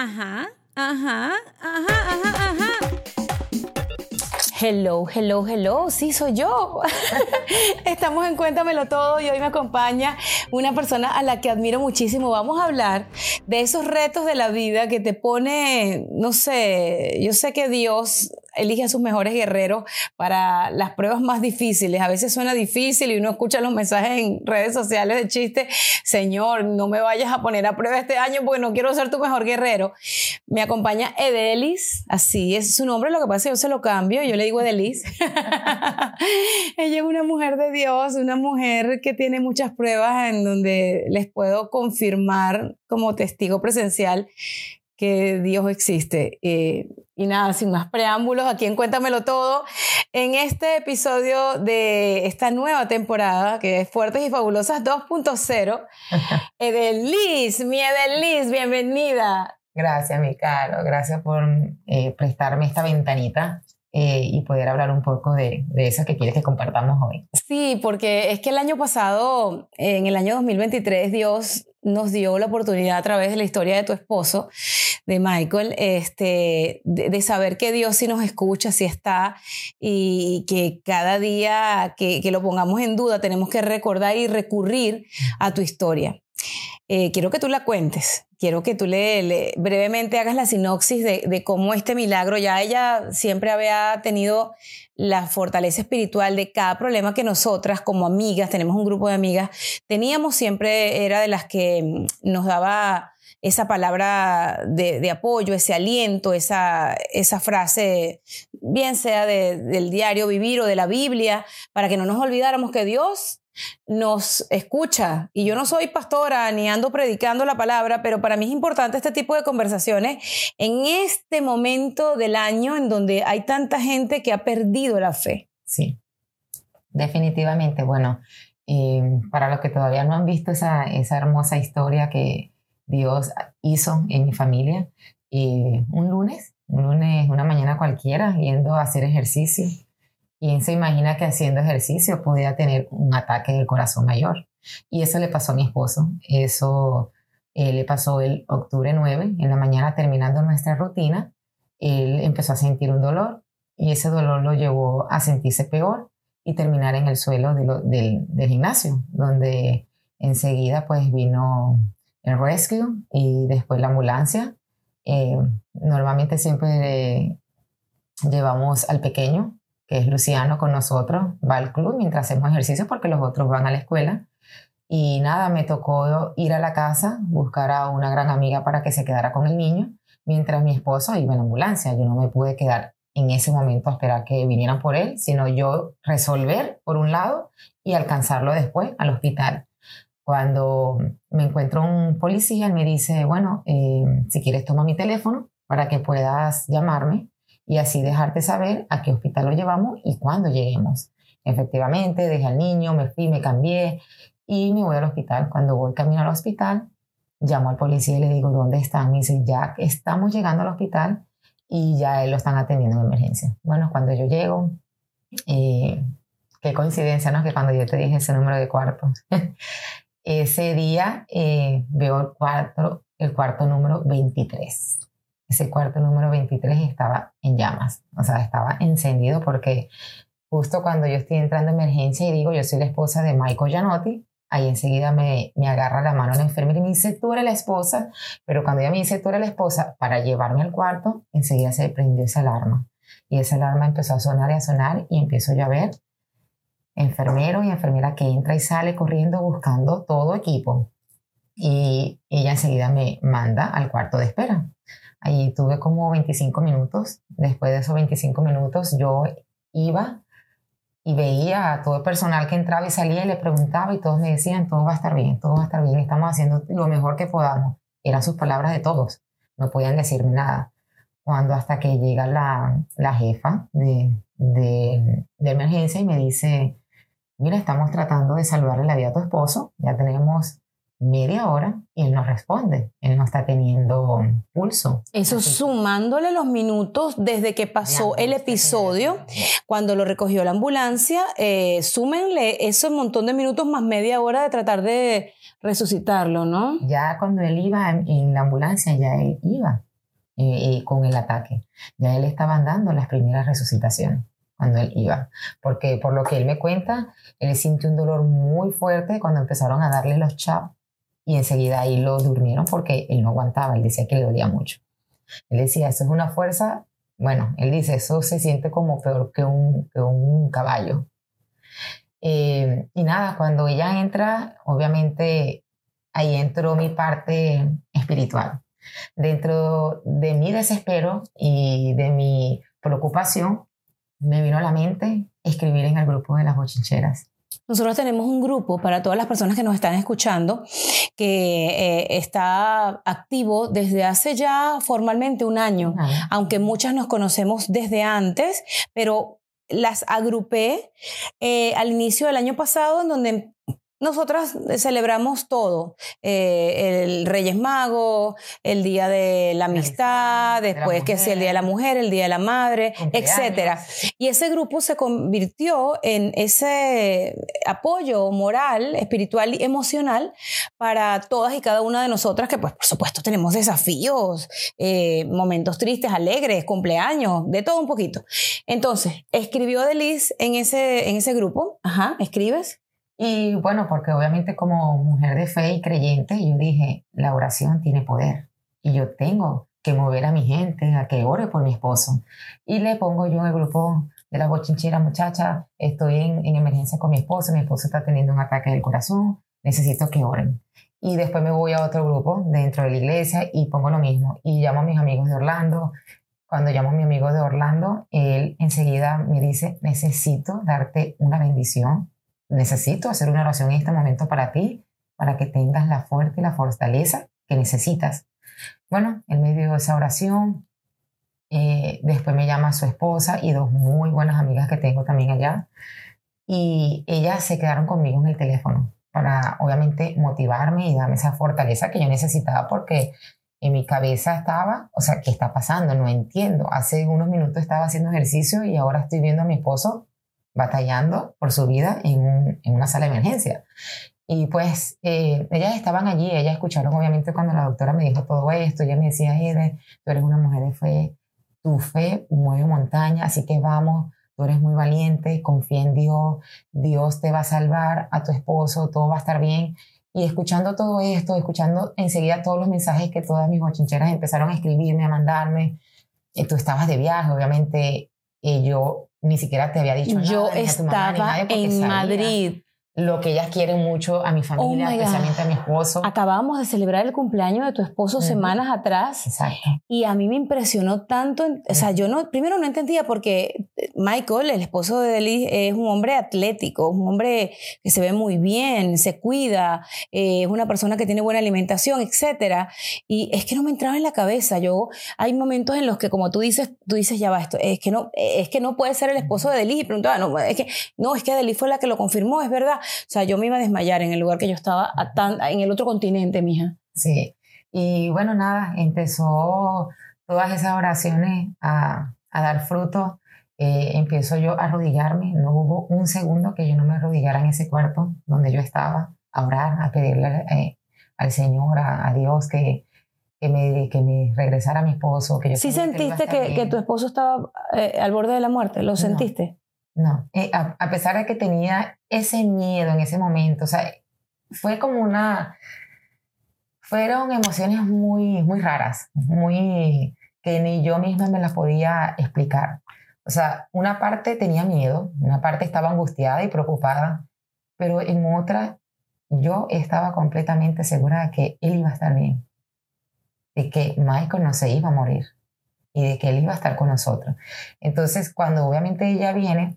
Ajá, ajá, ajá, ajá, ajá. Hello, hello, hello, sí soy yo. Estamos en Cuéntamelo Todo y hoy me acompaña una persona a la que admiro muchísimo. Vamos a hablar de esos retos de la vida que te pone, no sé, yo sé que Dios elige a sus mejores guerreros para las pruebas más difíciles. A veces suena difícil y uno escucha los mensajes en redes sociales de chiste, Señor, no me vayas a poner a prueba este año porque no quiero ser tu mejor guerrero. Me acompaña Edelis, así es su nombre, lo que pasa es que yo se lo cambio, yo le digo Edelis. Ella es una mujer de Dios, una mujer que tiene muchas pruebas en donde les puedo confirmar como testigo presencial que Dios existe. Eh, y nada, sin más preámbulos, aquí en Cuéntamelo Todo, en este episodio de esta nueva temporada, que es Fuertes y Fabulosas 2.0, Edelis, mi Edelis, bienvenida. Gracias, mi caro, gracias por eh, prestarme esta ventanita eh, y poder hablar un poco de, de eso que quieres que compartamos hoy. Sí, porque es que el año pasado, en el año 2023, Dios nos dio la oportunidad a través de la historia de tu esposo, de Michael, este, de, saber que Dios sí nos escucha, sí está, y que cada día que, que lo pongamos en duda tenemos que recordar y recurrir a tu historia. Eh, quiero que tú la cuentes, quiero que tú le, brevemente hagas la sinopsis de, cómo este milagro, ya ella siempre había tenido la fortaleza espiritual de cada problema que nosotras como amigas, tenemos un grupo de amigas, teníamos siempre, era de las que mm, nos daba esa palabra de, apoyo, ese aliento, esa, esa frase, bien sea de, del diario vivir o de la Biblia, para que no nos olvidáramos que Dios nos escucha. Y yo no soy pastora ni ando predicando la palabra, pero para mí es importante este tipo de conversaciones en este momento del año en donde hay tanta gente que ha perdido la fe. Sí, definitivamente. Bueno, eh, para los que todavía no han visto esa, esa hermosa historia que Dios hizo en mi familia, eh, un lunes, un lunes, una mañana cualquiera, yendo a hacer ejercicio ¿Quién se imagina que haciendo ejercicio podía tener un ataque del corazón mayor? Y eso le pasó a mi esposo. Eso eh, le pasó el octubre 9, en la mañana terminando nuestra rutina. Él empezó a sentir un dolor y ese dolor lo llevó a sentirse peor y terminar en el suelo del, gimnasio, donde enseguida pues vino el rescue y después la ambulancia. Eh, normalmente siempre llevamos al pequeño que es Luciano con nosotros, va al club mientras hacemos ejercicio porque los otros van a la escuela. Y nada, me tocó ir a la casa, buscar a una gran amiga para que se quedara con el niño, mientras mi esposo iba en ambulancia. Yo no me pude quedar en ese momento a esperar que vinieran por él, sino yo resolver por un lado y alcanzarlo después al hospital. Cuando me encuentro un policía, él me dice, bueno, eh, si quieres toma mi teléfono para que puedas llamarme y así dejarte saber a qué hospital lo llevamos y cuándo lleguemos. Efectivamente, dejé al niño, me fui, me cambié y me voy al hospital. Cuando voy camino al hospital, llamo al policía y le digo, ¿dónde están? Me dice, ya estamos llegando al hospital y ya lo están atendiendo en emergencia. Bueno, cuando yo llego, eh, qué coincidencia, ¿no? Que cuando yo te dije ese número de cuarto, ese día eh, veo el cuarto, el cuarto número 23 ese cuarto número 23 estaba en llamas, o sea, estaba encendido porque justo cuando yo estoy entrando en emergencia y digo, yo soy la esposa de Michael Gianotti, ahí enseguida me, me agarra la mano la enfermera y me dice, tú eres la esposa, pero cuando ella me dice, tú eres la esposa, para llevarme al cuarto, enseguida se prendió esa alarma. Y esa alarma empezó a sonar y a sonar y empiezo yo a ver enfermero y enfermera que entra y sale corriendo buscando todo equipo. Y ella enseguida me manda al cuarto de espera. Allí tuve como 25 minutos. Después de esos 25 minutos yo iba y veía a todo el personal que entraba y salía y le preguntaba y todos me decían, todo va a estar bien, todo va a estar bien, estamos haciendo lo mejor que podamos. Eran sus palabras de todos, no podían decirme nada. Cuando hasta que llega la, la jefa de, de, de emergencia y me dice, mira, estamos tratando de salvarle la vida a tu esposo, ya tenemos media hora y él no responde, él no está teniendo pulso. Eso sumándole los minutos desde que pasó el episodio, cuando lo recogió la ambulancia, eh, súmenle ese montón de minutos más media hora de tratar de resucitarlo, ¿no? Ya cuando él iba en, la ambulancia, ya él iba. y, con el ataque. Ya él estaba dando las primeras resucitaciones cuando él iba, porque por lo que él me cuenta, él sintió un dolor muy fuerte cuando empezaron a darle los chaps y enseguida ahí lo durmieron porque él no aguantaba, él decía que le dolía mucho. Él decía, eso es una fuerza, bueno, él dice, eso se siente como peor que un, que un caballo. Eh, y nada, cuando ella entra, obviamente ahí entró mi parte espiritual. Dentro de mi desespero y de mi preocupación, me vino a la mente escribir en el grupo de las bochincheras. Nosotros tenemos un grupo para todas las personas que nos están escuchando que eh, está activo desde hace ya formalmente un año, aunque muchas nos conocemos desde antes, pero las agrupé eh, al inicio del año pasado en donde nosotras celebramos todo, eh, el Reyes Mago, el Día de la Amistad, después que sea el Día de la Mujer, el Día de la Madre, etc. Y ese grupo se convirtió en ese apoyo moral, espiritual y emocional para todas y cada una de nosotras que pues por supuesto tenemos desafíos, eh, momentos tristes, alegres, cumpleaños, de todo un poquito. Entonces, escribió Delis en ese, en ese grupo, ajá, escribes. Y bueno, porque obviamente como mujer de fe y creyente, yo dije, la oración tiene poder y yo tengo que mover a mi gente a que ore por mi esposo. Y le pongo yo en el grupo de la bochinchera, muchacha, estoy en, en emergencia con mi esposo, mi esposo está teniendo un ataque del corazón, necesito que oren. Y después me voy a otro grupo dentro de la iglesia y pongo lo mismo. Y llamo a mis amigos de Orlando. Cuando llamo a mi amigo de Orlando, él enseguida me dice, necesito darte una bendición necesito hacer una oración en este momento para ti, para que tengas la fuerza y la fortaleza que necesitas. Bueno, en medio de esa oración, eh, después me llama su esposa y dos muy buenas amigas que tengo también allá. Y ellas se quedaron conmigo en el teléfono para obviamente motivarme y darme esa fortaleza que yo necesitaba porque en mi cabeza estaba, o sea, ¿qué está pasando? No entiendo. Hace unos minutos estaba haciendo ejercicio y ahora estoy viendo a mi esposo batallando por su vida en, una sala de emergencia. Y pues eh, ellas estaban allí, ellas escucharon obviamente cuando la doctora me dijo todo esto, ella me decía, Ede, tú eres una mujer de fe, tu fe mueve montaña, así que vamos, tú eres muy valiente, confía en Dios, Dios te va a salvar, a tu esposo, todo va a estar bien. Y escuchando todo esto, escuchando enseguida todos los mensajes que todas mis bochincheras empezaron a escribirme, a mandarme, eh, tú estabas de viaje, obviamente, y yo ni siquiera te había dicho Yo nada. Yo estaba en Madrid lo que ellas quieren mucho a mi familia, oh especialmente a mi esposo. Acabamos de celebrar el cumpleaños de tu esposo semanas atrás. Exacto. Y a mí me impresionó tanto, o sea, yo no, primero no entendía porque Michael, el esposo de Deli, es un hombre atlético, un hombre que se ve muy bien, se cuida, eh, es una persona que tiene buena alimentación, etcétera. Y es que no me entraba en la cabeza. Yo, hay momentos en los que, como tú dices, tú dices, ya va, esto, es que no, es que no puede ser el esposo de Deli. Y preguntaba, no, es que, no, es que Deli fue la que lo confirmó, es verdad. O sea, yo me iba a desmayar en el lugar que yo estaba, en el otro continente, mija. Sí. Y bueno, nada, empezó todas esas oraciones a, a dar fruto. Eh, empiezo yo a arrodillarme. No hubo un segundo que yo no me arrodillara en ese cuarto donde yo estaba, a orar, a pedirle eh, al Señor, a, Dios que, que me, que me regresara a mi esposo. Que yo ¿Sí sentiste que, que, tu esposo estaba eh, al borde de la muerte? ¿Lo sentiste? No, eh, a, pesar de que tenía ese miedo en ese momento, o sea, fue como una, fueron emociones muy, muy raras, muy, que ni yo misma me las podía explicar. O sea, una parte tenía miedo, una parte estaba angustiada y preocupada, pero en otra yo estaba completamente segura de que él iba a estar bien, de que Michael no se iba a morir y de que él iba a estar con nosotros. Entonces, cuando obviamente ella viene,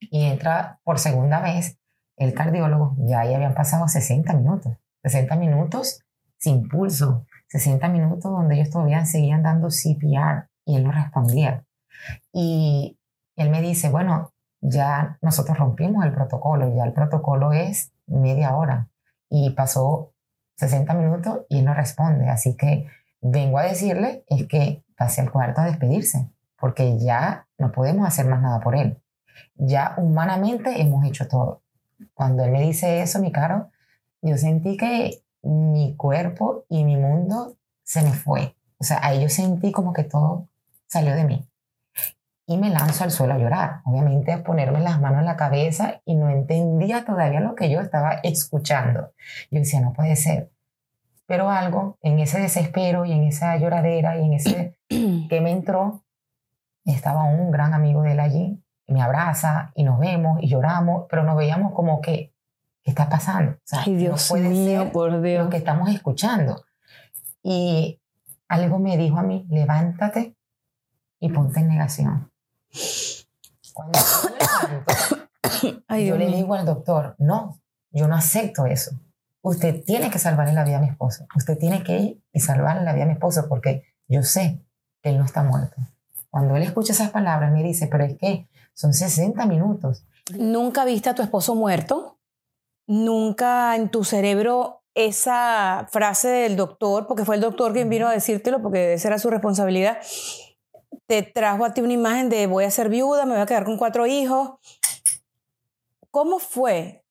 y entra por segunda vez el cardiólogo, ya ahí habían pasado 60 minutos, 60 minutos sin pulso, 60 minutos donde ellos todavía seguían dando CPR y él no respondía. Y él me dice, bueno, ya nosotros rompimos el protocolo, ya el protocolo es media hora y pasó 60 minutos y él no responde, así que vengo a decirle es que pase al cuarto a despedirse, porque ya no podemos hacer más nada por él ya humanamente hemos hecho todo. Cuando él me dice eso, mi caro, yo sentí que mi cuerpo y mi mundo se me fue. O sea, ahí yo sentí como que todo salió de mí. Y me lanzo al suelo a llorar. Obviamente a ponerme las manos en la cabeza y no entendía todavía lo que yo estaba escuchando. Yo decía, no puede ser. Pero algo en ese desespero y en esa lloradera y en ese que me entró, estaba un gran amigo de él allí, me abraza y nos vemos y lloramos, pero nos veíamos como que, ¿qué está pasando? O sea, Ay, Dios mío, por Dios. Lo que estamos escuchando. Y algo me dijo a mí, levántate y ponte en negación. Cuando yo levanto, yo le digo al doctor, no, yo no acepto eso. Usted tiene que salvarle la vida a mi esposo. Usted tiene que ir y salvarle la vida a mi esposo porque yo sé que él no está muerto. Cuando él escucha esas palabras, me dice, pero es que son 60 minutos. ¿Nunca viste a tu esposo muerto? ¿Nunca en tu cerebro esa frase del doctor, porque fue el doctor quien vino a decírtelo, porque esa era su responsabilidad, te trajo a ti una imagen de voy a ser viuda, me voy a quedar con cuatro hijos? ¿Cómo fue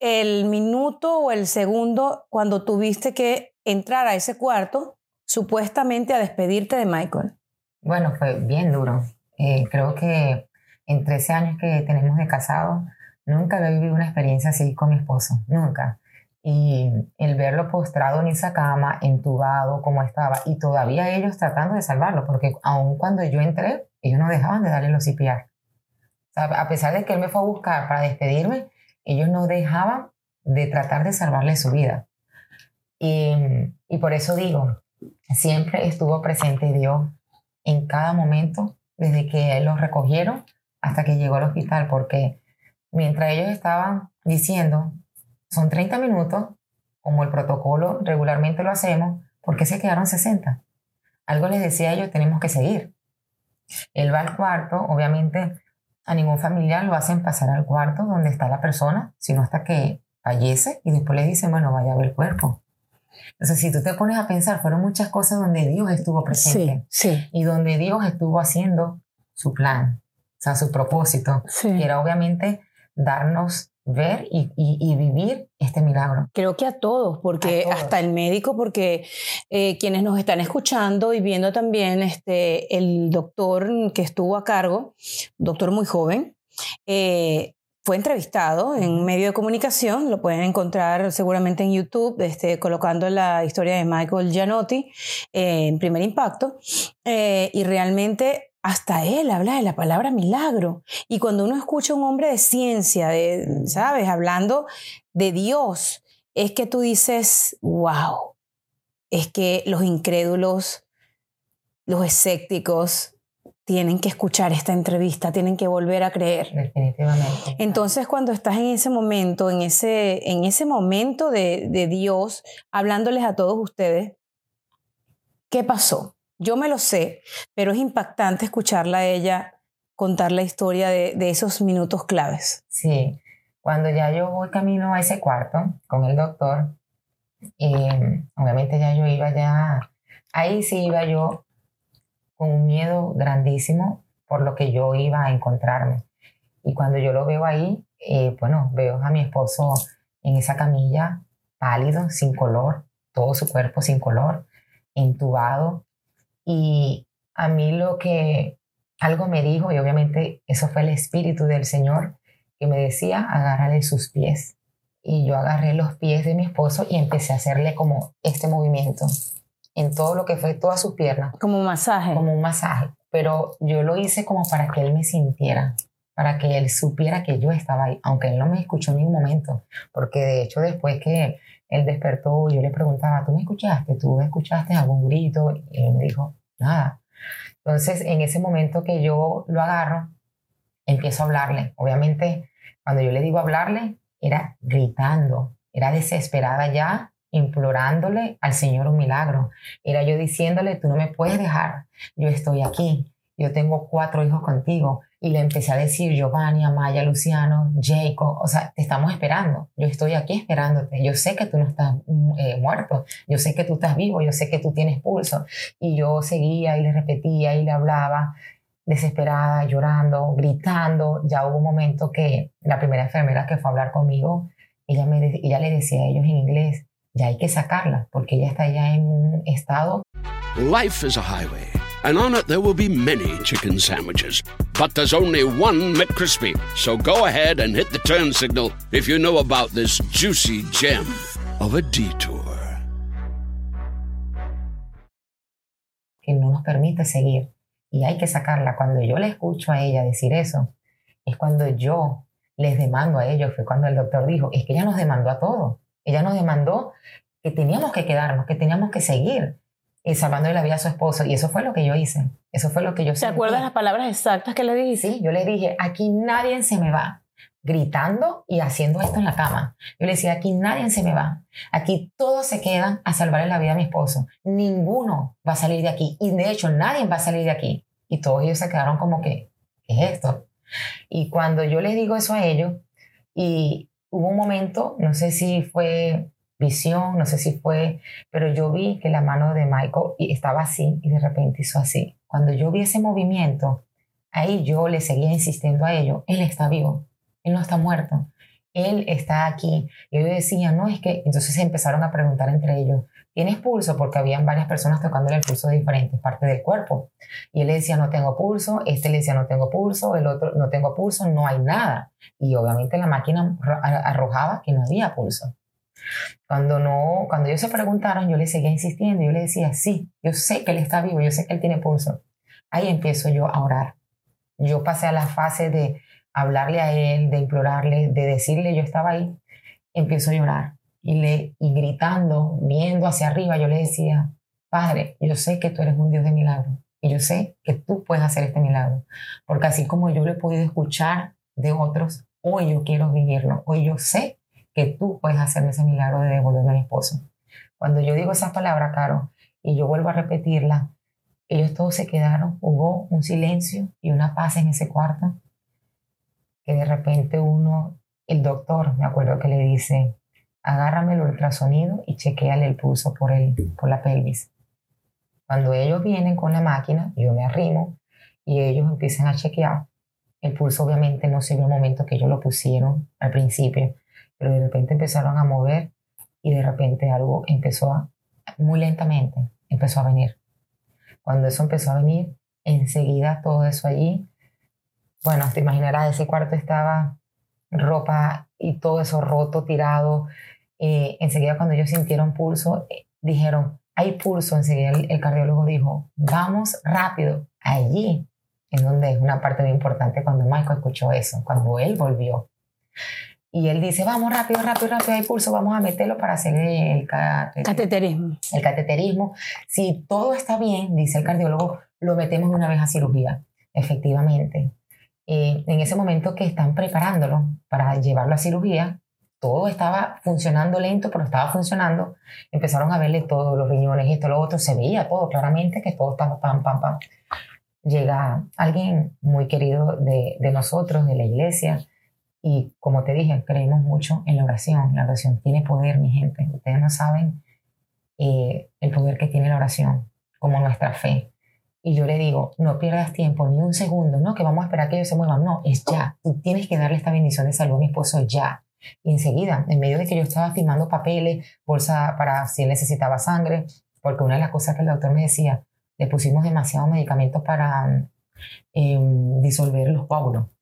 el minuto o el segundo cuando tuviste que entrar a ese cuarto supuestamente a despedirte de Michael? Bueno, fue bien duro. Eh, creo que en 13 años que tenemos de casado, nunca había vivido una experiencia así con mi esposo, nunca. Y el verlo postrado en esa cama, entubado como estaba, y todavía ellos tratando de salvarlo, porque aun cuando yo entré, ellos no dejaban de darle los CPR. a pesar de que él me fue a buscar para despedirme, ellos no dejaban de tratar de salvarle su vida. Y, y por eso digo, siempre estuvo presente Dios en cada momento, desde que los recogieron hasta que llegó al hospital, porque mientras ellos estaban diciendo, son 30 minutos, como el protocolo regularmente lo hacemos, ¿por qué se quedaron 60? Algo les decía a ellos, tenemos que seguir. Él va al cuarto, obviamente a ningún familiar lo hacen pasar al cuarto donde está la persona, sino hasta que fallece y después le dicen, bueno, vaya a ver el cuerpo. Entonces, si tú te pones a pensar, fueron muchas cosas donde Dios estuvo presente y donde Dios estuvo haciendo su plan, sea, su propósito, que era obviamente darnos ver y, y, vivir este milagro. Creo que a todos, porque hasta el médico, porque eh, quienes nos están escuchando y viendo también, este, el doctor que estuvo a cargo, doctor muy joven, eh, fue entrevistado en medio de comunicación, lo pueden encontrar seguramente en YouTube, este, colocando la historia de Michael Gianotti eh, en primer impacto, y realmente hasta él habla de la palabra milagro. Y cuando uno escucha a un hombre de ciencia, de, ¿sabes? Hablando de Dios, es que tú dices, wow, es que los incrédulos, los escépticos, tienen que escuchar esta entrevista, tienen que volver a creer. Definitivamente. Entonces, cuando estás en ese momento, en ese, en ese momento de, de Dios, hablándoles a todos ustedes, ¿qué pasó? Yo me lo sé, pero es impactante escucharla a ella contar la historia de, de esos minutos claves. Sí, cuando ya yo voy camino a ese cuarto con el doctor, eh, obviamente ya yo iba ya, ahí sí iba yo con un miedo grandísimo por lo que yo iba a encontrarme. Y cuando yo lo veo ahí, eh, bueno, veo a mi esposo en esa camilla, pálido, sin color, todo su cuerpo sin color, entubado. Y a mí lo que algo me dijo, y obviamente eso fue el espíritu del Señor, que me decía, agárrale sus pies. Y yo agarré los pies de mi esposo y empecé a hacerle como este movimiento en todo lo que fue todas sus piernas. Como un masaje. Como un masaje. Pero yo lo hice como para que él me sintiera, para que él supiera que yo estaba ahí, aunque él no me escuchó en ningún momento. Porque de hecho después que él despertó, yo le preguntaba, ¿tú me escuchaste? ¿Tú escuchaste algún grito? Y él me dijo, nada. Entonces, en ese momento que yo lo agarro, empiezo a hablarle. Obviamente, cuando yo le digo hablarle, era gritando, era desesperada ya implorándole al Señor un milagro. Era yo diciéndole, tú no me puedes dejar, yo estoy aquí, yo tengo cuatro hijos contigo. Y le empecé a decir, Giovanni, Amaya, Luciano, Jacob, o sea, te estamos esperando, yo estoy aquí esperándote, yo sé que tú no estás mm, eh, muerto, yo sé que tú estás vivo, yo sé que tú tienes pulso. Y yo seguía y le repetía y le hablaba desesperada, llorando, gritando. Ya hubo un momento que la primera enfermera que fue a hablar conmigo, ella, me, ella le decía a ellos en inglés, ya hay que sacarla, porque ella está ya en un estado Life is a highway, and on it there will be many chicken sandwiches. But there's only one McCrispy. So go ahead and hit the turn signal if you know about this juicy gem of a detour. Que no nos permite seguir. Y hay que sacarla. Cuando yo le escucho a ella decir eso, es cuando yo les demando a ellos, fue cuando el doctor dijo, es que ella nos demandó a todos. Ella nos demandó que teníamos que quedarnos, que teníamos que seguir y salvando la vida a su esposo. Y eso fue lo que yo hice. Eso fue lo que yo ¿Te acuerdas las palabras exactas que le dijiste? Sí, yo le dije, aquí nadie se me va. Gritando y haciendo esto en la cama. Yo le decía, aquí nadie se me va. Aquí todos se quedan a salvarle la vida a mi esposo. Ninguno va a salir de aquí. Y de hecho, nadie va a salir de aquí. Y todos ellos se quedaron como que, ¿qué es esto? Y cuando yo les digo eso a ellos, y hubo un momento, no sé si fue visión, no sé si fue, pero yo vi que la mano de Michael estaba así y de repente hizo así. Cuando yo vi ese movimiento, ahí yo le seguía insistiendo a ellos, él está vivo, él no está muerto, él está aquí. Y yo decía, no, es que entonces empezaron a preguntar entre ellos, ¿tienes pulso? Porque habían varias personas tocándole el pulso de diferentes partes del cuerpo. Y él le decía, no tengo pulso, este le decía, no tengo pulso, el otro, no tengo pulso, no hay nada. Y obviamente la máquina arrojaba que no había pulso. Cuando, no, cuando ellos se preguntaron, yo le seguía insistiendo, yo le decía, sí, yo sé que él está vivo, yo sé que él tiene pulso. Ahí empiezo yo a orar. Yo pasé a la fase de hablarle a él, de implorarle, de decirle, yo estaba ahí, empiezo a llorar. Y, le, y gritando, viendo hacia arriba, yo le decía, Padre, yo sé que tú eres un Dios de milagro. Y yo sé que tú puedes hacer este milagro. Porque así como yo lo he podido escuchar de otros, hoy yo quiero vivirlo. Hoy yo sé que tú puedes hacerme ese milagro de devolverme a mi esposo. Cuando yo digo esas palabras, Caro, y yo vuelvo a repetirla, ellos todos se quedaron, hubo un silencio y una paz en ese cuarto, que de repente uno, el doctor, me acuerdo que le dice, agárrame el ultrasonido y chequeale el pulso por, el, por la pelvis. Cuando ellos vienen con la máquina, yo me arrimo y ellos empiezan a chequear. El pulso obviamente no se vio el momento que ellos lo pusieron al principio, pero de repente empezaron a mover y de repente algo empezó a, muy lentamente, empezó a venir. Cuando eso empezó a venir, enseguida todo eso allí, bueno, te imaginarás, ese cuarto estaba ropa y todo eso roto, tirado. Eh, enseguida cuando ellos sintieron pulso, eh, dijeron, hay pulso. Enseguida el, cardiólogo dijo, vamos rápido, allí, en donde es una parte muy importante cuando Michael escuchó eso, cuando él volvió y él dice, vamos rápido, rápido, rápido, hay pulso, vamos a meterlo para hacer el cateterismo. El cateterismo. Si todo está bien, dice el cardiólogo, lo metemos una vez a cirugía, efectivamente. Eh, en ese momento que están preparándolo para llevarlo a cirugía, todo estaba funcionando lento, pero estaba funcionando. Empezaron a verle todos los riñones, esto, lo otro, se veía todo claramente que todo estaba pam, pam, pam. Llega alguien muy querido de, de nosotros, de la iglesia, y como te dije, creemos mucho en la oración. La oración tiene poder, mi gente. Ustedes no saben eh, el poder que tiene la oración, como nuestra fe. Y yo le digo, no pierdas tiempo, ni un segundo, no, que vamos a esperar que ellos se muevan. No, es ya. Tú tienes que darle esta bendición de salud a mi esposo ya. Y enseguida, en medio de que yo estaba firmando papeles, bolsa para si él necesitaba sangre, porque una de las cosas que el doctor me decía, le pusimos demasiados medicamentos para em, disolver los coágulos.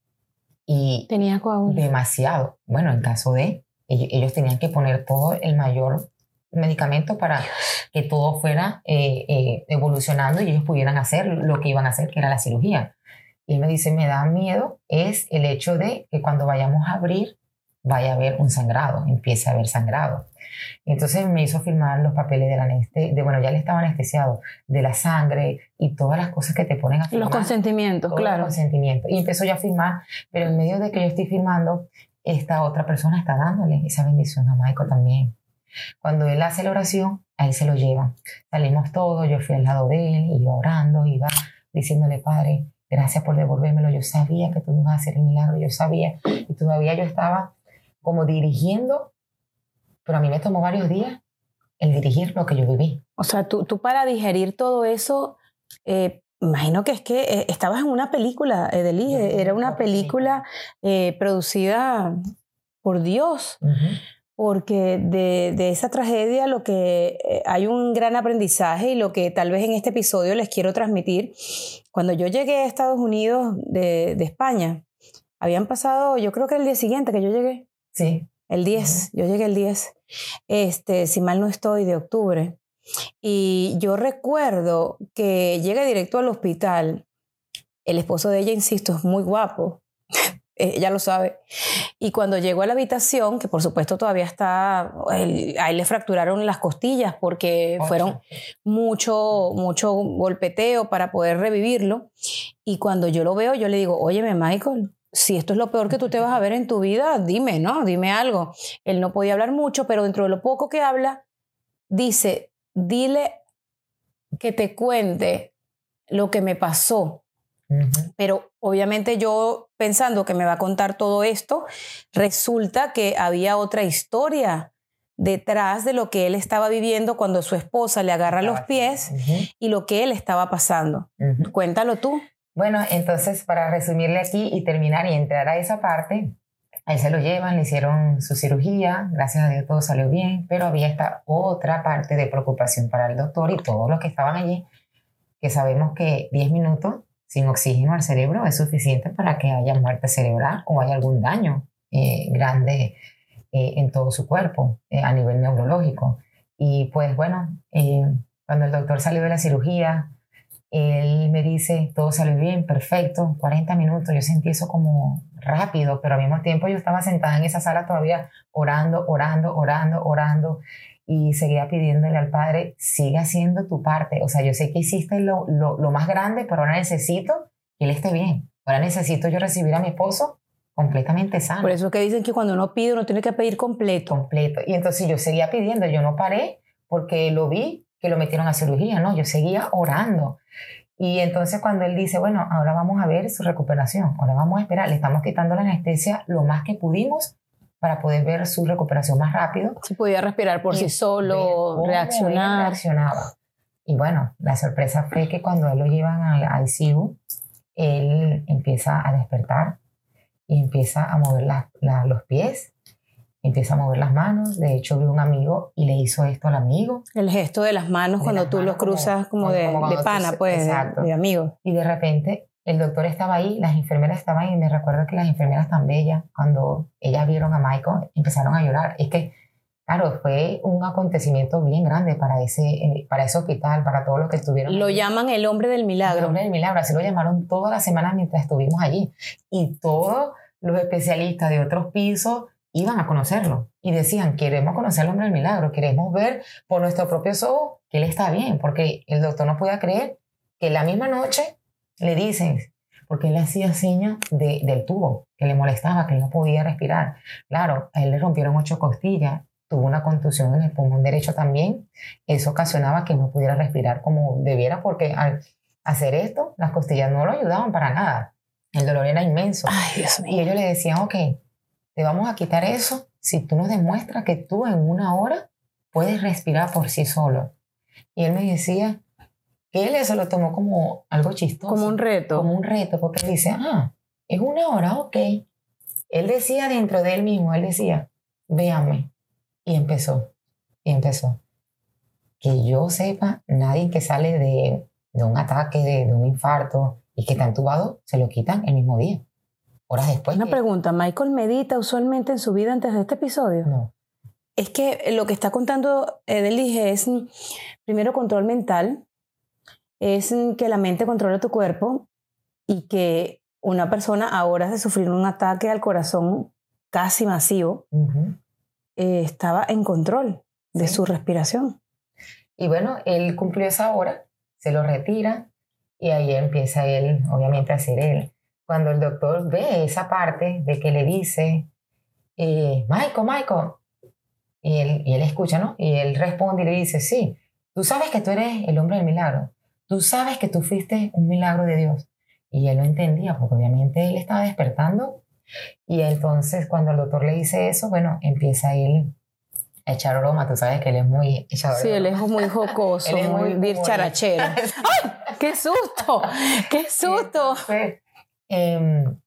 Y Tenía Demasiado. Bueno, en caso de, ellos, tenían que poner todo el mayor medicamento para que todo fuera eh, eh, evolucionando y ellos pudieran hacer lo que iban a hacer, que era la cirugía. Y él me dice, me da miedo es el hecho de que cuando vayamos a abrir vaya a haber un sangrado, empiece a haber sangrado. Entonces me hizo firmar los papeles de la anestesia, de bueno, ya le estaba anestesiado, de la sangre y todas las cosas que te ponen a firmar. Los consentimientos, claro. Los consentimientos. Y empezó ya a firmar, pero en medio de que yo estoy firmando, esta otra persona está dándole esa bendición a Michael también. Cuando él hace la oración, a él se lo lleva. Salimos todos, yo fui al lado de él, iba orando, iba diciéndole, Padre, gracias por devolvérmelo. Yo sabía que tú me ibas a hacer el milagro, yo sabía. Y todavía yo estaba como dirigiendo, pero a mí me tomó varios días el dirigir lo que yo viví. O sea, tú, tú para digerir todo eso, eh, imagino que es que eh, estabas en una película, Edeli, era una película eh, producida por Dios. porque de, de esa tragedia lo que eh, hay un gran aprendizaje y lo que tal vez en este episodio les quiero transmitir. Cuando yo llegué a Estados Unidos de, de España, habían pasado, yo creo que el día siguiente que yo llegué. Sí. El 10, yo llegué el 10, este, si mal no estoy, de octubre. Y yo recuerdo que llega directo al hospital. El esposo de ella, insisto, es muy guapo. ella lo sabe. Y cuando llegó a la habitación, que por supuesto todavía está, él- a él le fracturaron las costillas porque Ocho. fueron mucho, mucho golpeteo para poder revivirlo. Y cuando yo lo veo, yo le digo, óyeme, Michael, si esto es lo peor que tú te vas a ver en tu vida, dime, ¿no? Dime algo. Él no podía hablar mucho, pero dentro de lo poco que habla, dice, dile que te cuente lo que me pasó. Pero obviamente yo pensando que me va a contar todo esto, resulta que había otra historia detrás de lo que él estaba viviendo cuando su esposa le agarra los pies y lo que él estaba pasando. Cuéntalo tú. Bueno, entonces para resumirle aquí y terminar y entrar a esa parte, a él se lo llevan, le hicieron su cirugía, gracias a Dios todo salió bien, pero había esta otra parte de preocupación para el doctor y todos los que estaban allí, que sabemos que 10 minutos sin oxígeno al cerebro es suficiente para que haya muerte cerebral o haya algún daño eh, grande eh, en todo su cuerpo eh, a nivel neurológico. Y pues bueno, cuando el doctor salió de la cirugía, él me dice, todo salió bien, perfecto, 40 minutos. Yo sentí eso como rápido, pero al mismo tiempo yo estaba sentada en esa sala todavía orando, orando, orando, orando y seguía pidiéndole al Padre, sigue haciendo tu parte. O sea, yo sé que hiciste lo, lo, lo más grande, pero ahora necesito que Él esté bien. Ahora necesito yo recibir a mi esposo completamente sano Por eso es que dicen que cuando uno pide, uno tiene que pedir completo. completo. Y entonces yo seguía pidiendo, yo no paré porque lo vi que lo metieron a cirugía, no, yo seguía orando. Y entonces cuando él dice, bueno, ahora vamos a ver su recuperación, ahora vamos a esperar, le estamos quitando la anestesia lo más que pudimos para poder ver su recuperación más rápido. Si podía respirar por y sí solo, reaccionar. reaccionaba. Y bueno, la sorpresa fue que cuando él lo llevan al ICU, él empieza a despertar y empieza a mover la- la- los pies, empieza a mover las manos. De hecho, vi un amigo y le hizo esto al amigo. El gesto de las manos De cuando las tú manos los cruzas como, como- de, como de tú pana, se- pues, de, de amigos. Y de repente el doctor estaba ahí, las enfermeras estaban ahí. Y me recuerdo que las enfermeras tan bellas, cuando ellas vieron a Michael, empezaron a llorar. Es que, claro, fue un acontecimiento bien grande para ese, eh, para ese hospital, para todos los que estuvieron. Lo llaman el hombre del El milagro. hombre del milagro, así lo llamaron toda la semana mientras estuvimos allí. Y todos los especialistas de otros pisos iban a conocerlo y decían, queremos conocer al hombre del milagro, queremos ver por nuestros propios ojos que él está bien, porque el doctor no podía creer que la misma noche le dicen, porque él hacía señas de, del tubo, que le molestaba, que él no podía respirar. Claro, a él le rompieron ocho costillas, tuvo una contusión en el pulmón derecho también, eso ocasionaba que no pudiera respirar como debiera, porque al hacer esto, las costillas no lo ayudaban para nada. El dolor era inmenso. Ay, Dios Y mío. ellos le decían, ok, te vamos a quitar eso si tú nos demuestras que tú en una hora puedes respirar por sí solo. Y él me decía que él eso lo tomó como algo chistoso. Como un reto. Como un reto, porque él dice, ah, es una hora, ok. Él decía dentro de él mismo, él decía, véame. Y empezó, y empezó. Que yo sepa, nadie que sale de, de un ataque, de, de un infarto y que está entubado, se lo quitan el mismo día. Horas después. Una que- pregunta, ¿Michael medita usualmente en su vida antes de este episodio? No. Es que lo que está contando Edelige es mm, primero control mental, es mm, que la mente controla tu cuerpo y que una persona a horas de sufrir un ataque al corazón casi masivo eh, estaba en control de Sí. su respiración. Y bueno, él cumplió esa hora, se lo retira y ahí empieza él, obviamente, a hacer él. Cuando el doctor ve esa parte de que le dice, eh, Michael, Michael, y él, y él escucha, ¿no? Y él responde y le dice, sí, tú sabes que tú eres el hombre del milagro, tú sabes que tú fuiste un milagro de Dios. Y él no entendía, porque obviamente él estaba despertando. Y entonces cuando el doctor le dice eso, bueno, empieza él a echar broma, tú sabes que él es muy echador Sí, él es muy jocoso, Él es muy, muy dicharachero. ¡Ay! ¡Qué susto! ¡Qué susto! Entonces, em,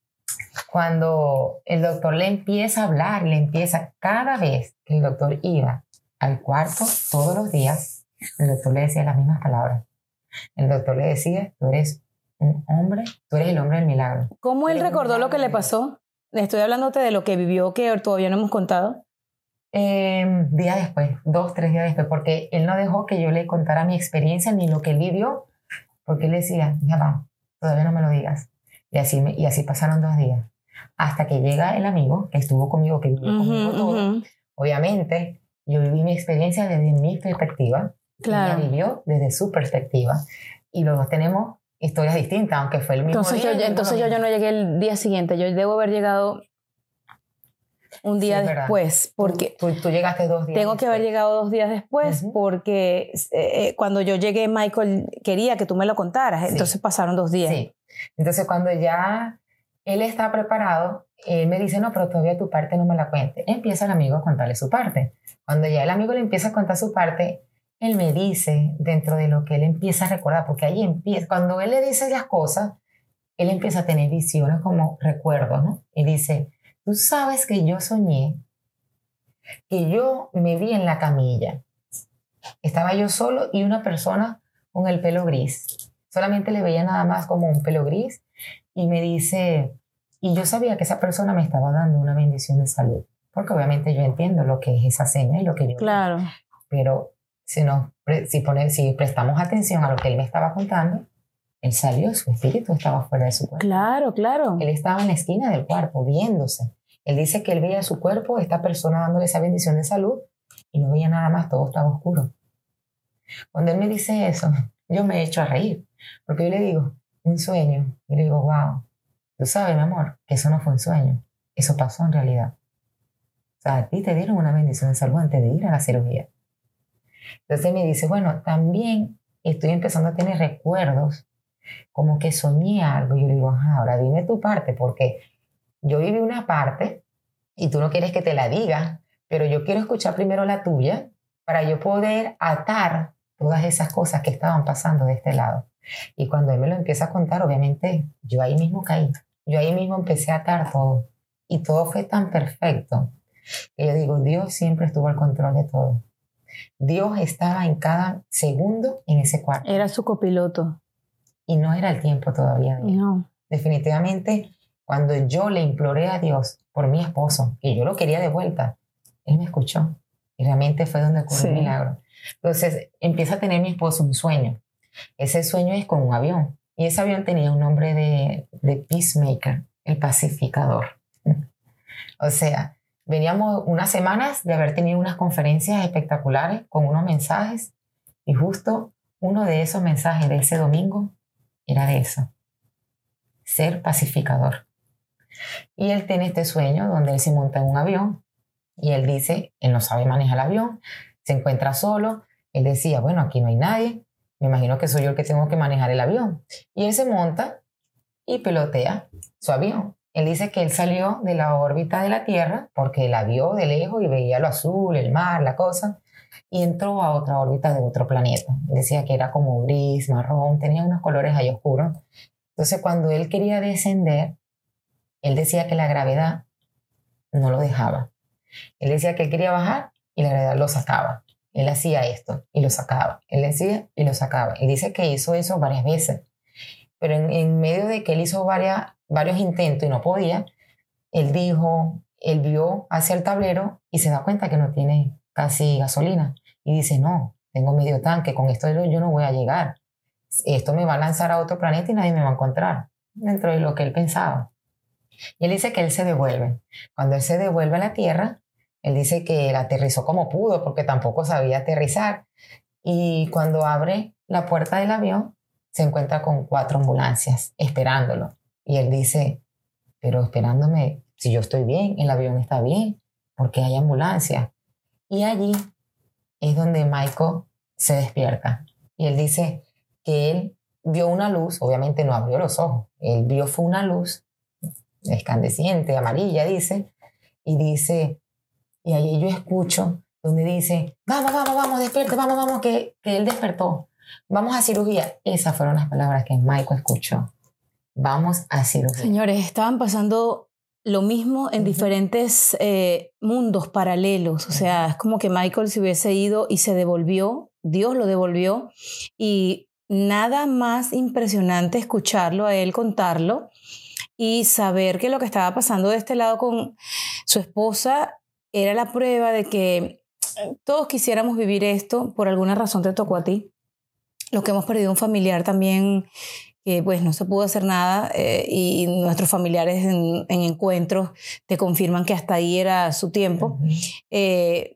cuando el doctor le empieza a hablar, le empieza cada vez que el doctor iba al cuarto todos los días, el doctor le decía las mismas palabras. El doctor le decía, tú eres un hombre, tú eres el hombre del milagro. ¿Cómo él recordó lo que le pasó? Estoy hablándote de lo que vivió que todavía no hemos contado. Eh, día después, dos, tres días después, porque él no dejó que yo le contara mi experiencia ni lo que él vivió, porque él decía, ya va, todavía no me lo digas. Y así, me, y así pasaron dos días. Hasta que llega el amigo que estuvo conmigo, que vivió conmigo todo. Obviamente, yo viví mi experiencia desde mi perspectiva. Claro. Ella vivió desde su perspectiva. Y los dos tenemos historias distintas, aunque fue el mismo Entonces, día. yo, entonces yo, yo no llegué el día siguiente, yo debo haber llegado un día después, porque Tú, tú llegaste dos días. tengo que haber llegado dos días después, porque eh, eh, cuando yo llegué, Michael quería que tú me lo contaras, Sí. entonces pasaron dos días. Sí. Entonces, cuando ya él está preparado, él me dice, no, pero todavía tu parte no me la cuente. Empieza el amigo a contarle su parte. Cuando ya el amigo le empieza a contar su parte, él me dice, dentro de lo que él empieza a recordar, porque ahí empieza, cuando él le dice las cosas, él empieza a tener visiones como recuerdos, ¿no? Y dice, tú sabes que yo soñé, que yo me vi en la camilla. Estaba yo solo y una persona con el pelo gris. Solamente le veía nada más como un pelo gris y me dice, y yo sabía que esa persona me estaba dando una bendición de salud, porque obviamente yo entiendo lo que es esa seña y lo que yo... Claro. Pero si, nos, si, pone- si prestamos atención a lo que él me estaba contando, él salió, su espíritu estaba fuera de su cuerpo. Claro, claro. Él estaba en la esquina del cuarto, viéndose. Él dice que él veía su cuerpo, esta persona dándole esa bendición de salud, y no veía nada más, todo estaba oscuro. Cuando él me dice eso, yo me echo a reír, porque yo le digo, un sueño. Y le digo, wow, tú sabes, mi amor, que eso no fue un sueño, eso pasó en realidad. O sea, a ti te dieron una bendición de salud antes de ir a la cirugía. Entonces me dice, bueno, también estoy empezando a tener recuerdos como que soñé algo. Y yo le digo, ahora dime tu parte, porque yo viví una parte y tú no quieres que te la diga, pero yo quiero escuchar primero la tuya para yo poder atar todas esas cosas que estaban pasando de este lado. Y cuando él me lo empieza a contar, obviamente yo ahí mismo caí. Yo ahí mismo empecé a atar todo. Y todo fue tan perfecto que yo digo, Dios siempre estuvo al control de todo. Dios estaba en cada segundo en ese cuarto. Era su copiloto. Y no era el tiempo todavía de No. definitivamente cuando yo le imploré a Dios por mi esposo, que yo lo quería de vuelta, él me escuchó. Y realmente fue donde ocurrió Sí. el milagro. Entonces empieza a tener mi esposo un sueño. Ese sueño es con un avión. Y ese avión tenía un nombre de, de Peacemaker, el pacificador. o sea, veníamos unas semanas de haber tenido unas conferencias espectaculares con unos mensajes. Y justo uno de esos mensajes de ese domingo era de eso ser pacificador. Y él tiene este sueño donde él se monta en un avión y él dice, él no sabe manejar el avión, se encuentra solo, él decía, bueno, aquí no hay nadie, me imagino que soy yo el que tengo que manejar el avión. Y él se monta y pelotea su avión. Él dice que él salió de la órbita de la Tierra porque la vio de lejos y veía lo azul, el mar, la cosa, y entró a otra órbita de otro planeta. Decía que era como gris, marrón, tenía unos colores ahí oscuros. Entonces, cuando él quería descender, él decía que la gravedad no lo dejaba. Él decía que él quería bajar y la gravedad lo sacaba. Él hacía esto y lo sacaba. Él decía y lo sacaba. Él dice que hizo eso varias veces. Pero en, medio de que él hizo varias, varios intentos y no podía, él dijo, él vio hacia el tablero y se da cuenta que no tiene casi gasolina. Y dice, no, tengo medio tanque, con esto yo no voy a llegar esto me va a lanzar a otro planeta y nadie me va a encontrar, dentro de lo que él pensaba. Y él dice que él se devuelve. Cuando él se devuelve a la Tierra, él dice que él aterrizó como pudo, porque tampoco sabía aterrizar. Y cuando abre la puerta del avión, se encuentra con cuatro ambulancias esperándolo. Y él dice, pero esperándome, si yo estoy bien, el avión está bien, porque hay ambulancia. Y allí es donde Michael se despierta. Y él dice, que él vio una luz, obviamente no abrió los ojos, él vio fue una luz escandeciente, amarilla, dice, y dice, y ahí yo escucho donde dice, vamos, vamos, vamos, despierte, vamos, vamos, que, que él despertó, vamos a cirugía. Esas fueron las palabras que Michael escuchó. Vamos a cirugía. Señores, estaban pasando lo mismo en diferentes eh, mundos paralelos. O sea, es como que Michael se hubiese ido y se devolvió, Dios lo devolvió. Y nada más impresionante escucharlo a él contarlo y saber que lo que estaba pasando de este lado con su esposa era la prueba de que todos quisiéramos vivir esto, por alguna razón te tocó a ti. Los que hemos perdido un familiar también que pues no se pudo hacer nada eh, y nuestros familiares en, encuentros te confirman que hasta ahí era su tiempo, eh,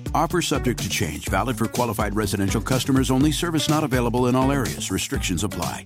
Offer subject to change, valid for qualified residential customers only. Service not available in all areas. Restrictions apply.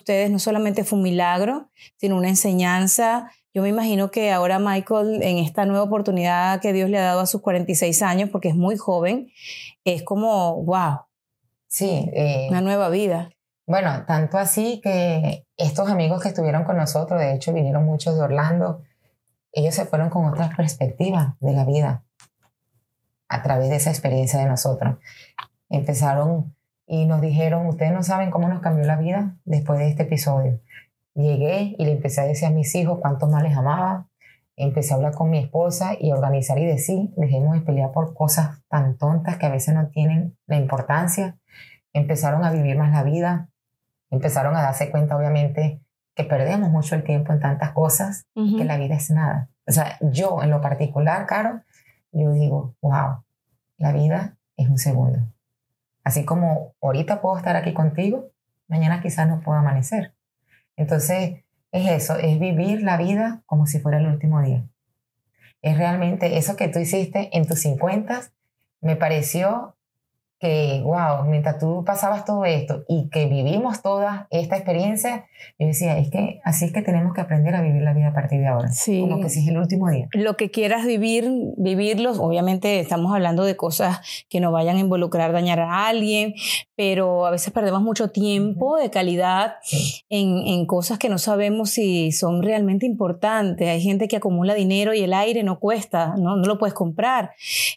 Ustedes no solamente fue un milagro, sino una enseñanza. Yo me imagino que ahora Michael, en esta nueva oportunidad que Dios le ha dado a sus 46 años, porque es muy joven, es como, wow. Sí. Eh, una nueva vida. Bueno, tanto así que estos amigos que estuvieron con nosotros, de hecho vinieron muchos de Orlando, ellos se fueron con otras perspectivas de la vida a través de esa experiencia de nosotros. Empezaron y nos dijeron, ustedes no saben cómo nos cambió la vida después de este episodio. Llegué y le empecé a decir a mis hijos cuánto más les amaba, empecé a hablar con mi esposa y organizar y decir, dejemos de pelear por cosas tan tontas que a veces no tienen la importancia. Empezaron a vivir más la vida, empezaron a darse cuenta obviamente que perdemos mucho el tiempo en tantas cosas, que la vida es nada. O sea, yo en lo particular, Caro, yo digo, wow, la vida es un segundo. Así como ahorita puedo estar aquí contigo, mañana quizás no puedo amanecer. Entonces, es eso, es vivir la vida como si fuera el último día. Es realmente eso que tú hiciste en tus 50, me pareció que, wow, mientras tú pasabas todo esto y que vivimos toda esta experiencia, yo decía, es que así es que tenemos que aprender a vivir la vida a partir de ahora. Sí. Como que si es el último día. Lo que quieras vivir, vivirlos. Obviamente estamos hablando de cosas que no vayan a involucrar, dañar a alguien, pero a veces perdemos mucho tiempo de calidad en, en, cosas que no sabemos si son realmente importantes. Hay gente que acumula dinero y el aire no cuesta, no, no lo puedes comprar.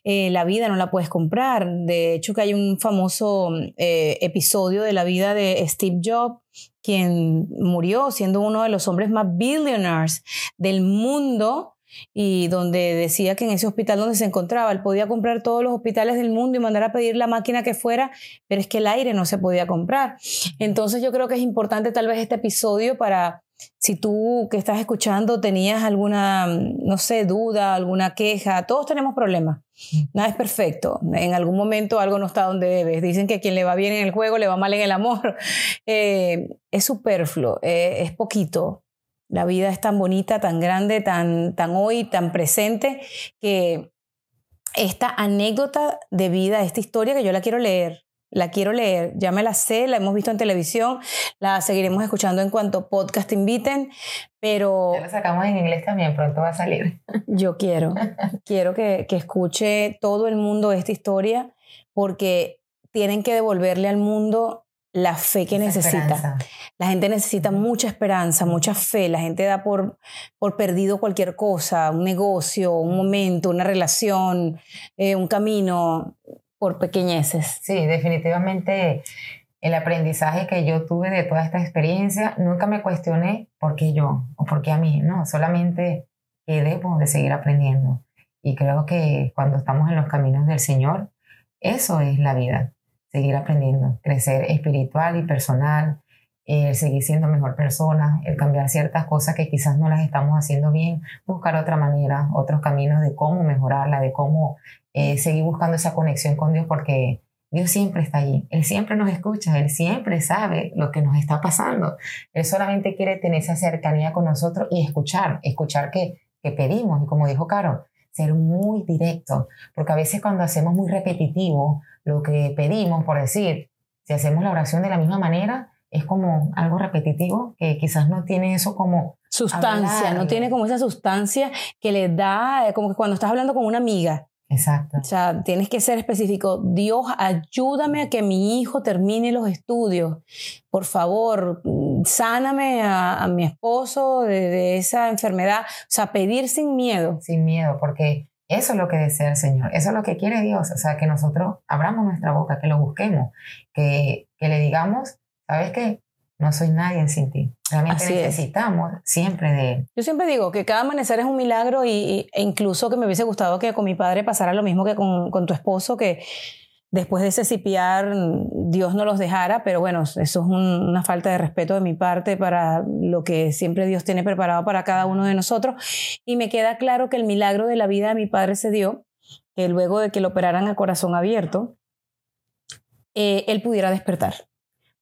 Eh, la vida no la puedes comprar. De hecho, que hay un famoso eh, episodio de la vida de Steve Jobs, quien murió siendo uno de los hombres más billionaires del mundo y donde decía que en ese hospital donde se encontraba, él podía comprar todos los hospitales del mundo y mandar a pedir la máquina que fuera, pero es que el aire no se podía comprar. Entonces yo creo que es importante tal vez este episodio para si tú que estás escuchando tenías alguna, no sé, duda, alguna queja, todos tenemos problemas. Nada es perfecto. En algún momento algo no está donde debes. Dicen que quien le va bien en el juego le va mal en el amor. Eh, es superfluo, eh, es poquito. La vida es tan bonita, tan grande, tan, tan hoy, tan presente, que esta anécdota de vida, esta historia que yo la quiero leer, la quiero leer, ya me la sé, la hemos visto en televisión, la seguiremos escuchando en cuanto podcast inviten, pero... Ya la sacamos en inglés también, pronto va a salir. Yo quiero, quiero que, que escuche todo el mundo esta historia porque tienen que devolverle al mundo la fe que necesita. La gente necesita mucha esperanza, mucha fe. La gente da por, por perdido cualquier cosa, un negocio, un momento, una relación, eh, un camino por pequeñeces. Sí, definitivamente el aprendizaje que yo tuve de toda esta experiencia, nunca me cuestioné por qué yo o por qué a mí, no, solamente que debo de seguir aprendiendo. Y creo que cuando estamos en los caminos del Señor, eso es la vida, seguir aprendiendo, crecer espiritual y personal, el seguir siendo mejor persona, el cambiar ciertas cosas que quizás no las estamos haciendo bien, buscar otra manera, otros caminos de cómo mejorarla, de cómo eh, seguir buscando esa conexión con Dios, porque Dios siempre está allí, Él siempre nos escucha, Él siempre sabe lo que nos está pasando. Él solamente quiere tener esa cercanía con nosotros y escuchar, escuchar que, que pedimos. Y como dijo Caro, ser muy directo, porque a veces cuando hacemos muy repetitivo lo que pedimos, por decir, si hacemos la oración de la misma manera, es como algo repetitivo que quizás no tiene eso como sustancia, no tiene como esa sustancia que le da, como que cuando estás hablando con una amiga. Exacto. O sea, tienes que ser específico. Dios, ayúdame a que mi hijo termine los estudios. Por favor, sáname a, mi esposo de, de, esa enfermedad. O sea, pedir sin miedo. Sin miedo, porque eso es lo que desea el Señor. Eso es lo que quiere Dios. O sea, que nosotros abramos nuestra boca, que lo busquemos, que, que le digamos, ¿sabes qué? No soy nadie sin ti. Realmente necesitamos siempre de él. Yo siempre digo que cada amanecer es un milagro y, e incluso que me hubiese gustado que con mi padre pasara lo mismo que con, con tu esposo, que después de ese cipiar Dios no los dejara, pero bueno, eso es una falta de respeto de mi parte para lo que siempre Dios tiene preparado para cada uno de nosotros. Y me queda claro que el milagro de la vida de mi padre se dio, que luego de que lo operaran a corazón abierto, eh, él pudiera despertar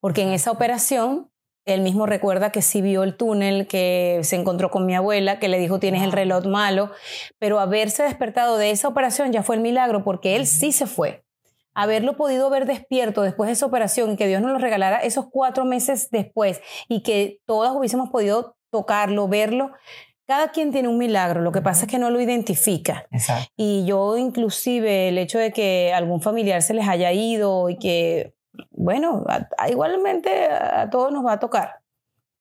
porque en esa operación él mismo recuerda que sí vio el túnel, que se encontró con mi abuela, que le dijo tienes el reloj malo, pero haberse despertado de esa operación ya fue el milagro porque él sí se fue. Haberlo podido ver despierto después de esa operación y que Dios nos lo regalara esos cuatro meses después y que todas hubiésemos podido tocarlo, verlo, cada quien tiene un milagro, lo que pasa es que no lo identifica. Y yo inclusive el hecho de que algún familiar se les haya ido y que bueno, igualmente a, todos nos va a tocar.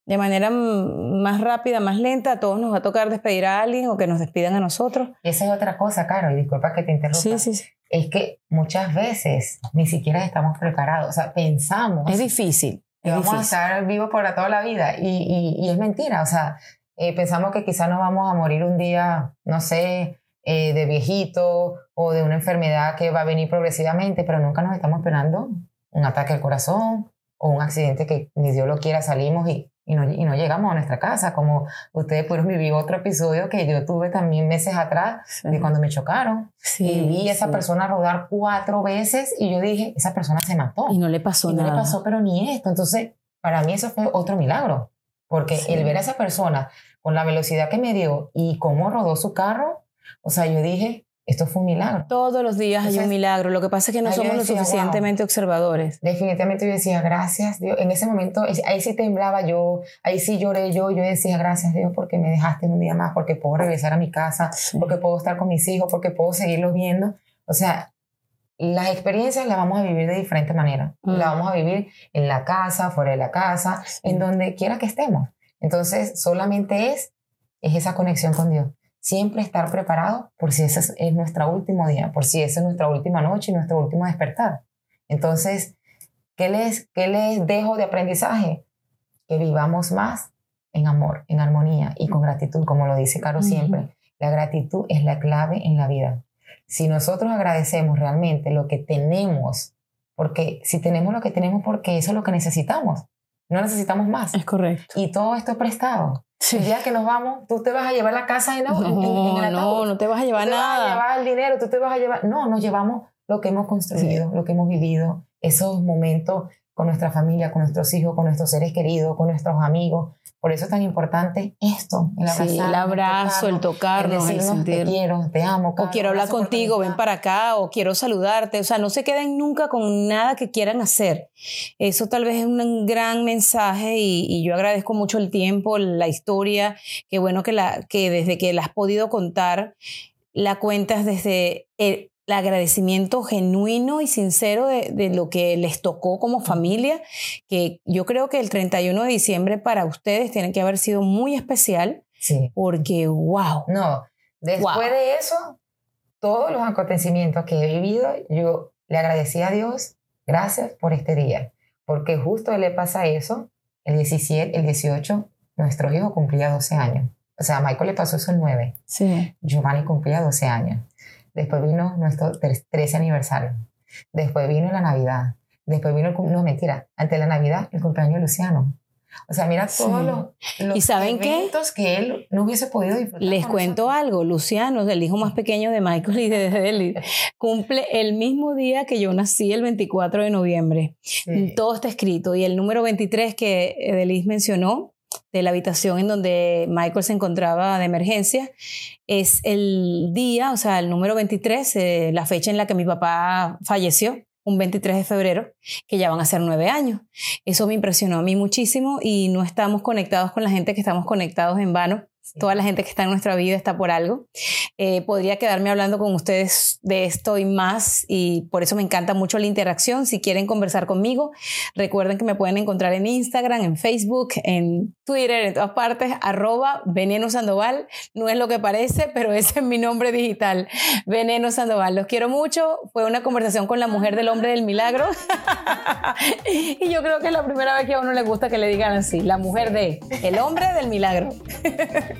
De manera más rápida, más lenta, a todos nos va a tocar despedir a alguien o que nos despidan a nosotros. Esa es otra cosa, Caro, y disculpa que te interrumpa. Sí, sí, sí. Es que muchas veces ni siquiera estamos preparados, o sea, pensamos. Es difícil. Que vamos a estar vivos para toda la vida y, y, es mentira, o sea, eh, pensamos que quizás nos vamos a morir un día, no sé, eh, de viejito o de una enfermedad que va a venir progresivamente, pero nunca nos estamos esperando un ataque al corazón o un accidente que ni Dios lo quiera salimos y, y, no, y no llegamos a nuestra casa, como ustedes pudieron vivir otro episodio que yo tuve también meses atrás de cuando me chocaron. Sí, y vi a esa persona rodar cuatro veces y yo dije, esa persona se mató. Y no le pasó nada. No le pasó, pero ni esto. Entonces, para mí eso fue otro milagro, porque el ver a esa persona con la velocidad que me dio y cómo rodó su carro, o sea, yo dije, esto fue un milagro. Todos los días hay un milagro. Lo que pasa es que no somos lo suficientemente observadores. Definitivamente yo decía, gracias Dios. En ese momento, ahí sí temblaba yo, ahí sí lloré yo. Yo decía, gracias Dios porque me dejaste un día más, porque puedo regresar a mi casa, porque puedo estar con mis hijos, porque puedo seguirlos viendo. O sea, las experiencias las vamos a vivir de diferente manera. La Las vamos a vivir en la casa, fuera de la casa, en donde quiera que estemos. Entonces, solamente es, es esa conexión con Dios siempre estar preparado por si ese es nuestro último día, por si esa es nuestra última noche y nuestro último despertar. Entonces, ¿qué les, qué les dejo de aprendizaje? Que vivamos más en amor, en armonía y con gratitud, como lo dice Caro siempre. La gratitud es la clave en la vida. Si nosotros agradecemos realmente lo que tenemos, porque si tenemos lo que tenemos, porque eso es lo que necesitamos, no necesitamos más. Es correcto. Y todo esto prestado. El día que nos vamos, tú te vas a llevar la casa en, no, en, No, no te vas a llevar tú nada. Te vas a llevar el dinero, tú te vas a llevar. No, nos llevamos lo que hemos construido, lo que hemos vivido, esos momentos con nuestra familia, con nuestros hijos, con nuestros seres queridos, con nuestros amigos. Por eso es tan importante esto, el, sí, el abrazo, el tocarnos, el, sentir. Te quiero, te amo. O quiero hablar contigo, ven para acá, o quiero saludarte. O sea, no se queden nunca con nada que quieran hacer. Eso tal vez es un gran mensaje y, yo agradezco mucho el tiempo, la historia. Qué bueno que, la, que desde que la has podido contar, la cuentas desde el, el agradecimiento genuino y sincero de, lo que les tocó como familia, que yo creo que el 31 de diciembre para ustedes tiene que haber sido muy especial, sí. porque wow. No, después de eso, todos los acontecimientos que he vivido, yo le agradecí a Dios, gracias por este día, porque justo le pasa eso, el 17, el 18, nuestro hijo cumplía 12 años. O sea, a Michael le pasó eso el 9. Sí. Giovanni cumplía 12 años. Después vino nuestro 13 aniversario. Después vino la Navidad. Después vino, el, no mentira, ante la Navidad el cumpleaños de Luciano. O sea, mira todos los, los ¿Y saben qué? que él no hubiese podido disfrutar. Les cuento nosotros. algo, Luciano, el hijo más pequeño de Michael y de Deli, cumple el mismo día que yo nací, el 24 de noviembre. Sí. Todo está escrito. Y el número 23 que Delis mencionó, de la habitación en donde Michael se encontraba de emergencia, es el día, o sea, el número 23, eh, la fecha en la que mi papá falleció, un 23 de febrero, que ya van a ser nueve años. Eso me impresionó a mí muchísimo y no estamos conectados con la gente que estamos conectados en vano. Toda la gente que está en nuestra vida está por algo. Eh, podría quedarme hablando con ustedes de esto y más y por eso me encanta mucho la interacción. Si quieren conversar conmigo, recuerden que me pueden encontrar en Instagram, en Facebook, en Twitter, en todas partes, arroba Veneno Sandoval. No es lo que parece, pero ese es mi nombre digital, Veneno Sandoval. Los quiero mucho. Fue una conversación con la mujer del hombre del milagro. y yo creo que es la primera vez que a uno le gusta que le digan así, la mujer de, el hombre del milagro.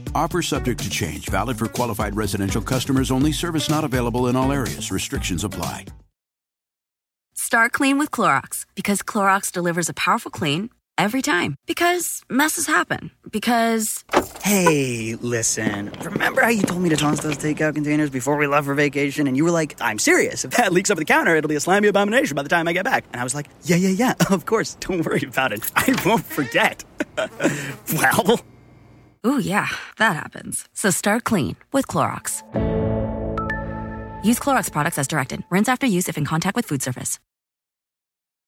Offer subject to change, valid for qualified residential customers only, service not available in all areas. Restrictions apply. Start clean with Clorox because Clorox delivers a powerful clean every time. Because messes happen. Because Hey, listen. Remember how you told me to toss those takeout containers before we left for vacation? And you were like, I'm serious. If that leaks over the counter, it'll be a slimy abomination by the time I get back. And I was like, yeah, yeah, yeah, of course. Don't worry about it. I won't forget. well, Ooh, yeah, that happens. So start clean with Clorox. Use Clorox products as directed. Rinse after use if in contact with food surface.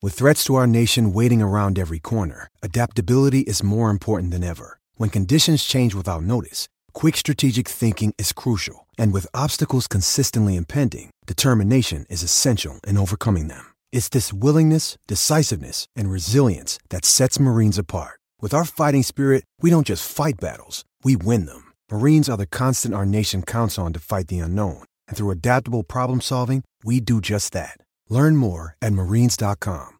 With threats to our nation waiting around every corner, adaptability is more important than ever. When conditions change without notice, quick strategic thinking is crucial. And with obstacles consistently impending, determination is essential in overcoming them. It's this willingness, decisiveness, and resilience that sets Marines apart. With our fighting spirit, we don't just fight battles, we win them. Marines are the constant our nation counts on to fight the unknown. And through adaptable problem solving, we do just that. Learn more at marines.com.